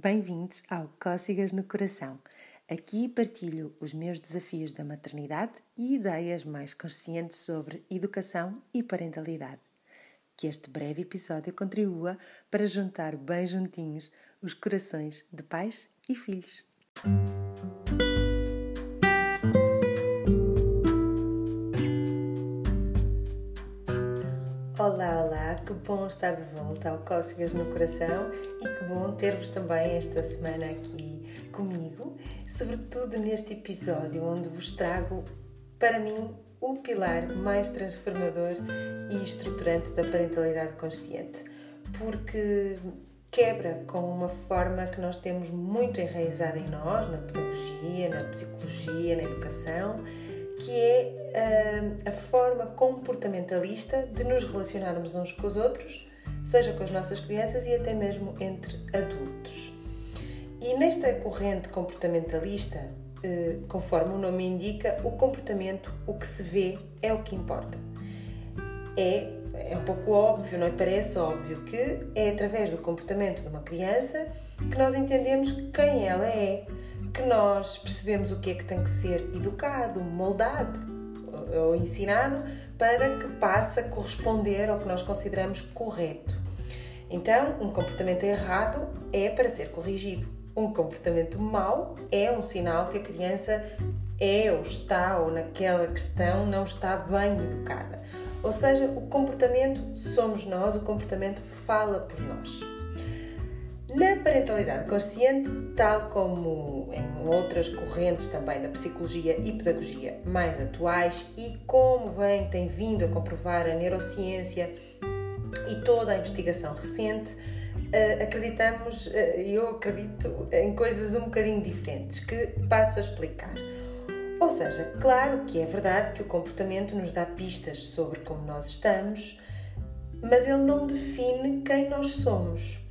Bem-vindos ao Cócegas no Coração. Aqui partilho os meus desafios da maternidade e ideias mais conscientes sobre educação e parentalidade. Que este breve episódio contribua para juntar bem juntinhos os corações de pais e filhos. Que bom estar de volta ao Cócegas no Coração e que bom ter-vos também esta semana aqui comigo, sobretudo neste episódio onde vos trago, para mim, o pilar mais transformador e estruturante da parentalidade consciente, porque quebra com uma forma que nós temos muito enraizada em nós, na pedagogia, na psicologia, na educação que é uh, a forma comportamentalista de nos relacionarmos uns com os outros, seja com as nossas crianças e até mesmo entre adultos. E nesta corrente comportamentalista, uh, conforme o nome indica, o comportamento, o que se vê, é o que importa. É, é um pouco óbvio, não é? Parece óbvio que é através do comportamento de uma criança que nós entendemos quem ela é, que nós percebemos o que é que tem que ser educado, moldado ou ensinado para que passe a corresponder ao que nós consideramos correto. Então, um comportamento errado é para ser corrigido. Um comportamento mau é um sinal que a criança é ou está ou naquela questão não está bem educada. Ou seja, o comportamento somos nós, o comportamento fala por nós. Na parentalidade consciente, tal como em outras correntes também da psicologia e pedagogia mais atuais, e como vem, tem vindo a comprovar a neurociência e toda a investigação recente, eh, acreditamos, eh, eu acredito, em coisas um bocadinho diferentes que passo a explicar. Ou seja, claro que é verdade que o comportamento nos dá pistas sobre como nós estamos, mas ele não define quem nós somos.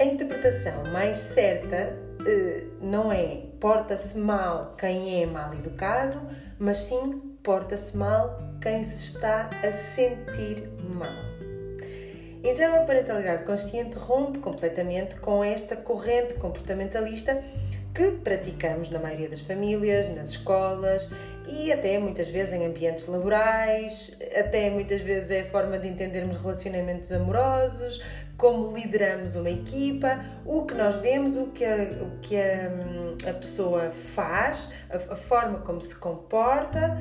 A interpretação mais certa uh, não é porta-se mal quem é mal educado, mas sim porta-se mal quem se está a sentir mal. Então a parentalidade consciente rompe completamente com esta corrente comportamentalista que praticamos na maioria das famílias, nas escolas e até muitas vezes em ambientes laborais, até muitas vezes é a forma de entendermos relacionamentos amorosos, como lideramos uma equipa, o que nós vemos, o que a, o que a, a pessoa faz, a, a forma como se comporta,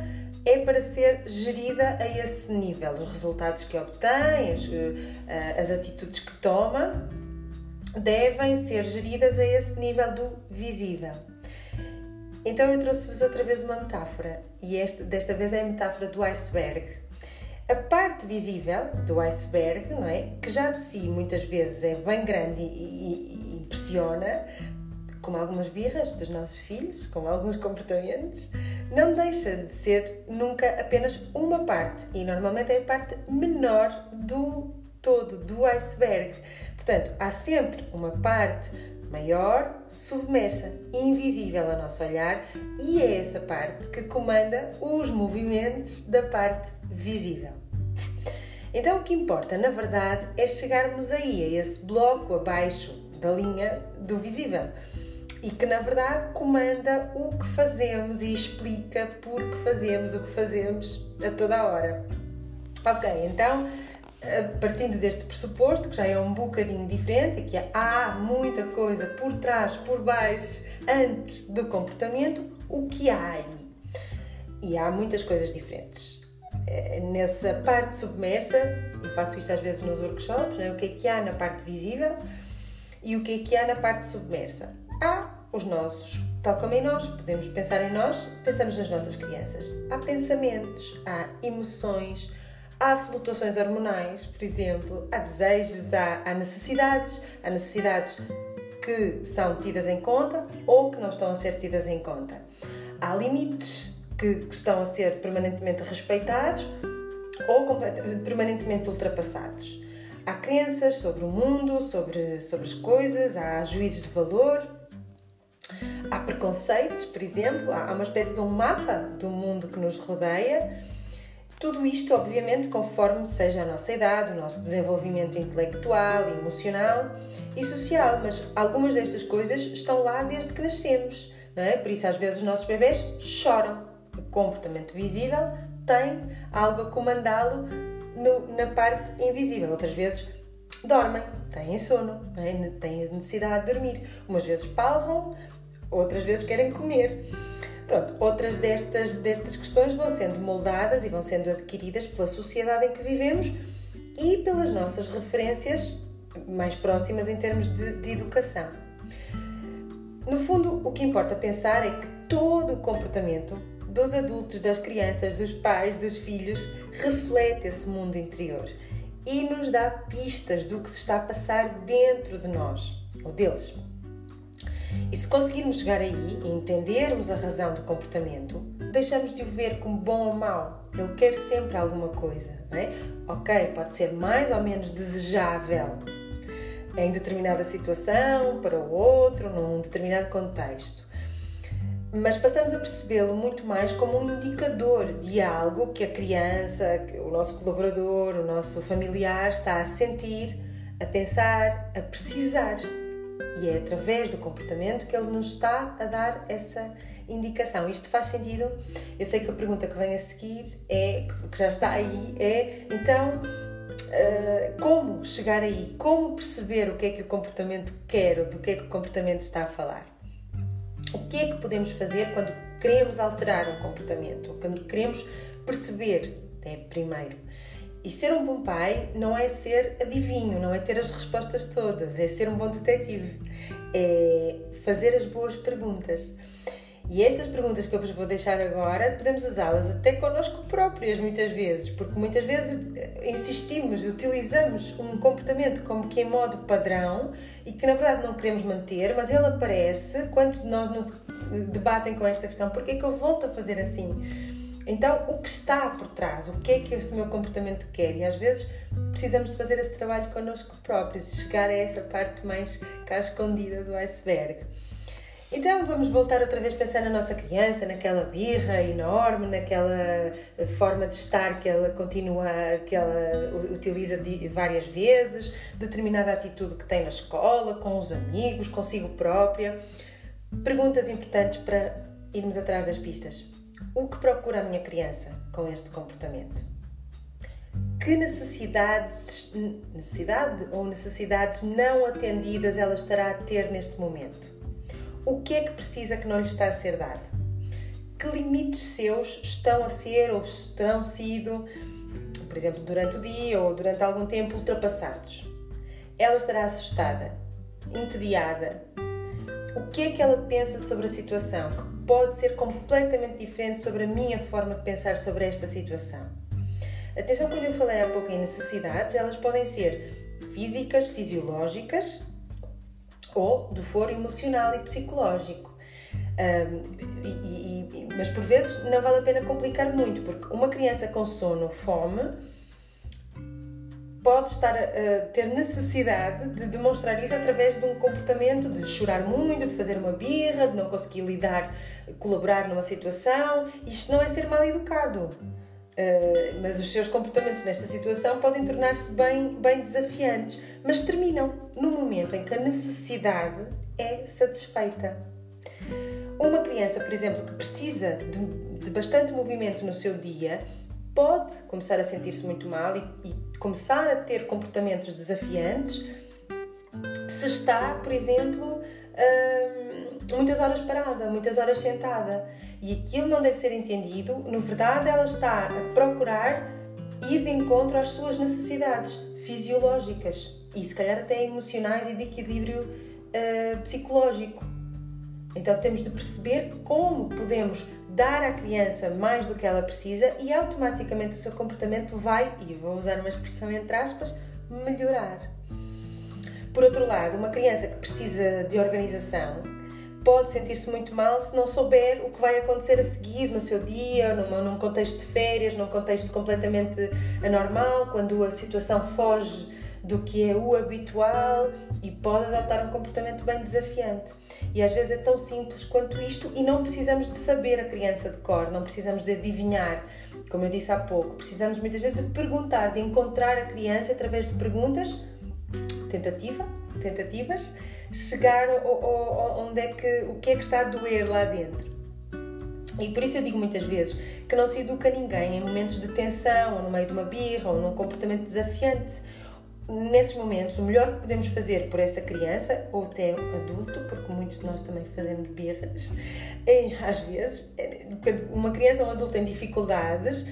é para ser gerida a esse nível. Os resultados que obtém, as, eh, as atitudes que toma, devem ser geridas a esse nível do visível. Então eu trouxe-vos outra vez uma metáfora, e esta, desta vez é a metáfora do iceberg. A parte visível do iceberg, não é? que já de si muitas vezes é bem grande e, e, e impressiona, como algumas birras dos nossos filhos, com alguns comportamentos, não deixa de ser nunca apenas uma parte e normalmente é a parte menor do todo, do iceberg. Portanto, há sempre uma parte maior, submersa, invisível ao nosso olhar e é essa parte que comanda os movimentos da parte visível. Então o que importa, na verdade, é chegarmos aí, a esse bloco abaixo da linha do visível e que na verdade comanda o que fazemos e explica por que fazemos o que fazemos a toda hora. Ok, então partindo deste pressuposto, que já é um bocadinho diferente, que há muita coisa por trás, por baixo, antes do comportamento, o que há aí? E há muitas coisas diferentes. Eh, nessa parte submersa, e faço isto às vezes nos workshops, é? o que é que há na parte visível e o que é que há na parte submersa? Há os nossos, tal como em nós, podemos pensar em nós, pensamos nas nossas crianças. Há pensamentos, há emoções, Há flutuações hormonais, por exemplo, há desejos, há, há necessidades, há necessidades que são tidas em conta ou que não estão a ser tidas em conta. Há limites que, que estão a ser permanentemente respeitados ou permanentemente ultrapassados. Há crenças sobre o mundo, sobre, sobre as coisas, há juízos de valor, há preconceitos, por exemplo, há uma espécie de um mapa do mundo que nos rodeia Tudo isto, obviamente, conforme seja a nossa idade, o nosso desenvolvimento intelectual, emocional e social, mas algumas destas coisas estão lá desde que nascemos, não é? Por isso, às vezes, os nossos bebés choram. O comportamento visível tem algo a comandá-lo na parte invisível. Outras vezes, dormem, têm sono, é? têm necessidade de dormir. Umas vezes palvam, outras vezes querem comer. Pronto, outras destas, destas questões vão sendo moldadas e vão sendo adquiridas pela sociedade em que vivemos e pelas nossas referências mais próximas em termos de, de educação. No fundo, o que importa pensar é que todo o comportamento dos adultos, das crianças, dos pais, dos filhos reflete esse mundo interior e nos dá pistas do que se está a passar dentro de nós ou deles. E se conseguirmos chegar aí e entendermos a razão do comportamento, deixamos de o ver como bom ou mau. Ele quer sempre alguma coisa, não é? Ok, pode ser mais ou menos desejável em determinada situação, para o outro, num determinado contexto. Mas passamos a percebê-lo muito mais como um indicador de algo que a criança, o nosso colaborador, o nosso familiar está a sentir, a pensar, a precisar. E é através do comportamento que ele nos está a dar essa indicação. Isto faz sentido? Eu sei que a pergunta que vem a seguir é, que já está aí, é então uh, como chegar aí? Como perceber o que é que o comportamento quer do que é que o comportamento está a falar? O que é que podemos fazer quando queremos alterar um comportamento, quando queremos perceber, é primeiro, e ser um bom pai não é ser adivinho, não é ter as respostas todas, é ser um bom detetive, é fazer as boas perguntas. E estas perguntas que eu vos vou deixar agora, podemos usá-las até connosco próprias, muitas vezes, porque muitas vezes eh, insistimos, utilizamos um comportamento como que em modo padrão e que na verdade não queremos manter, mas ele aparece. Quantos de nós nos debatem com esta questão? Porquê é que eu volto a fazer assim? Então, o que está por trás? O que é que este meu comportamento quer? E às vezes precisamos de fazer esse trabalho connosco próprios, chegar a essa parte mais cá escondida do iceberg. Então vamos voltar outra vez a pensar na nossa criança, naquela birra enorme, naquela forma de estar que ela continua, que ela utiliza várias vezes, determinada atitude que tem na escola, com os amigos, consigo própria. Perguntas importantes para irmos atrás das pistas. O que procura a minha criança com este comportamento? Que necessidades, necessidade ou necessidades não atendidas ela estará a ter neste momento? O que é que precisa que não lhe está a ser dado? Que limites seus estão a ser ou terão sido, por exemplo, durante o dia ou durante algum tempo, ultrapassados? Ela estará assustada, entediada. O que é que ela pensa sobre a situação? Pode ser completamente diferente sobre a minha forma de pensar sobre esta situação. Atenção, quando eu falei há pouco em necessidades, elas podem ser físicas, fisiológicas ou do foro emocional e psicológico. Um, e, e, mas por vezes não vale a pena complicar muito, porque uma criança com sono, fome, pode estar a, ter necessidade de demonstrar isso através de um comportamento de chorar muito, de fazer uma birra, de não conseguir lidar, colaborar numa situação. Isto não é ser mal educado. Uh, mas os seus comportamentos nesta situação podem tornar-se bem, bem desafiantes, mas terminam no momento em que a necessidade é satisfeita. Uma criança, por exemplo, que precisa de, de bastante movimento no seu dia, pode começar a sentir-se muito mal e, e começar a ter comportamentos desafiantes se está, por exemplo, hum, muitas horas parada, muitas horas sentada. E aquilo não deve ser entendido. Na verdade, ela está a procurar ir de encontro às suas necessidades fisiológicas e, se calhar, até emocionais e de equilíbrio uh, psicológico. Então, temos de perceber como podemos dar à criança mais do que ela precisa e automaticamente o seu comportamento vai, e vou usar uma expressão entre aspas, melhorar. Por outro lado, uma criança que precisa de organização pode sentir-se muito mal se não souber o que vai acontecer a seguir no seu dia, num, contexto de férias, num contexto completamente anormal, quando a situação foge do que é o habitual e pode adotar um comportamento bem desafiante. E às vezes é tão simples quanto isto e não precisamos de saber a criança de cor, não precisamos de adivinhar, como eu disse há pouco. Precisamos muitas vezes de perguntar, de encontrar a criança através de perguntas, tentativa, tentativas, chegar ao, ao, onde é que, o que é que está a doer lá dentro. E por isso eu digo muitas vezes que não se educa ninguém em momentos de tensão, ou no meio de uma birra, ou num comportamento desafiante. Nesses momentos, o melhor que podemos fazer por essa criança, ou até adulto, porque muitos de nós também fazemos birras, é, às vezes, é, uma criança ou um adulto em dificuldades,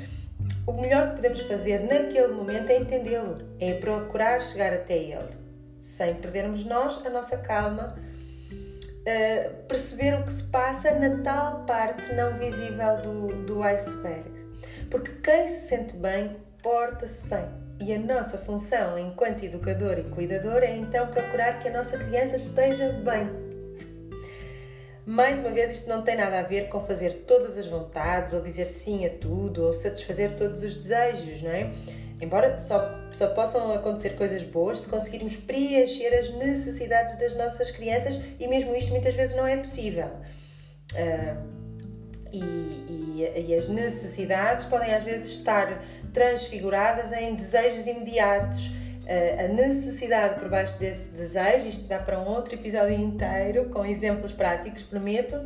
o melhor que podemos fazer naquele momento é entendê-lo, é procurar chegar até ele sem perdermos nós a nossa calma, uh, perceber o que se passa na tal parte não visível do, do iceberg. Porque quem se sente bem, porta-se bem. E a nossa função enquanto educador e cuidador é então procurar que a nossa criança esteja bem. Mais uma vez, isto não tem nada a ver com fazer todas as vontades, ou dizer sim a tudo, ou satisfazer todos os desejos, não é? Embora só, só possam acontecer coisas boas se conseguirmos preencher as necessidades das nossas crianças e mesmo isto muitas vezes não é possível. Uh, e, e, e, as necessidades podem às vezes estar transfiguradas em desejos imediatos. Uh, a necessidade por baixo desse desejo, isto dá para um outro episódio inteiro, com exemplos práticos, prometo,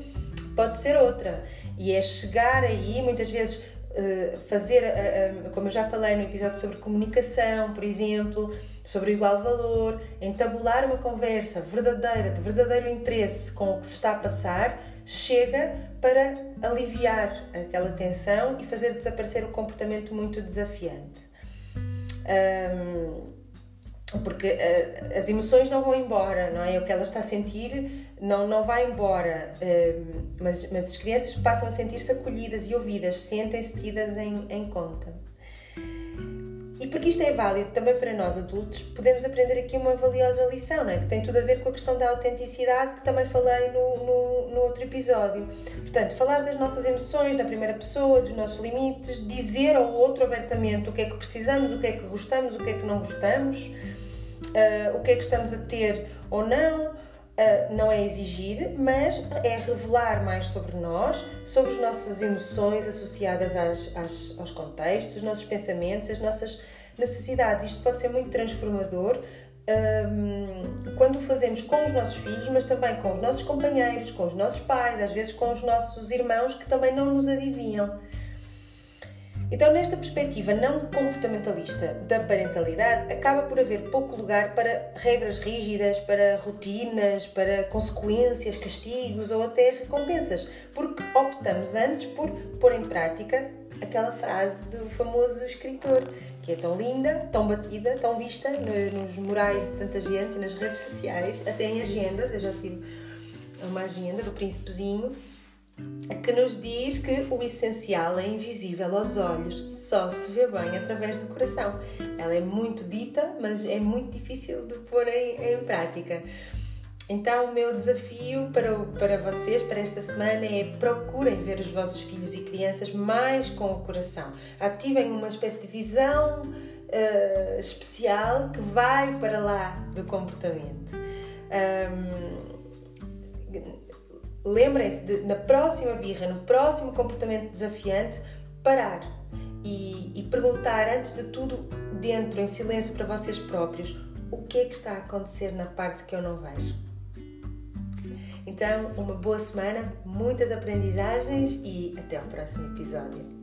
pode ser outra. E é chegar aí, muitas vezes eh, fazer, eh, eh, como eu já falei no episódio sobre comunicação, por exemplo, sobre igual valor, entabular uma conversa verdadeira, de verdadeiro interesse com o que se está a passar, chega para aliviar aquela tensão e fazer desaparecer o comportamento muito desafiante. Um, porque uh, as emoções não vão embora, não é? O que ela está a sentir não, não vai embora, mas, mas as crianças passam a sentir-se acolhidas e ouvidas, sentem-se tidas em, em conta. E porque isto é válido também para nós adultos, podemos aprender aqui uma valiosa lição, não é? que tem tudo a ver com a questão da autenticidade que também falei no, no, no outro episódio. Portanto, falar das nossas emoções na primeira pessoa, dos nossos limites, dizer ao outro abertamente o que é que precisamos, o que é que gostamos, o que é que não gostamos uh, o que é que estamos a ter ou não. Uh, não é exigir, mas é revelar mais sobre nós, sobre as nossas emoções associadas às, às, aos contextos, os nossos pensamentos, as nossas necessidades. Isto pode ser muito transformador um, quando o fazemos com os nossos filhos, mas também com os nossos companheiros, com os nossos pais, às vezes com os nossos irmãos que também não nos adivinham. Então, nesta perspectiva não comportamentalista da parentalidade, acaba por haver pouco lugar para regras rígidas, para rotinas, para consequências, castigos ou até recompensas, porque optamos antes por pôr em prática aquela frase do famoso escritor, que é tão linda, tão batida, tão vista nos murais de tanta gente, nas redes sociais, até em agendas. Eu já tive uma agenda do Príncipezinho que nos diz que o essencial é invisível aos olhos, só se vê bem através do coração. Ela é muito dita, mas é muito difícil de pôr em, em prática. Então, o meu desafio para, para vocês, para esta semana, é procurem ver os vossos filhos e crianças mais com o coração. Ativem uma espécie de visão uh, especial que vai para lá do comportamento. Um, lembrem-se de, na próxima birra, no próximo comportamento desafiante, parar e, e, perguntar, antes de tudo, dentro, em silêncio para vocês próprios, o que é que está a acontecer na parte que eu não vejo. Então, uma boa semana, muitas aprendizagens e até ao próximo episódio.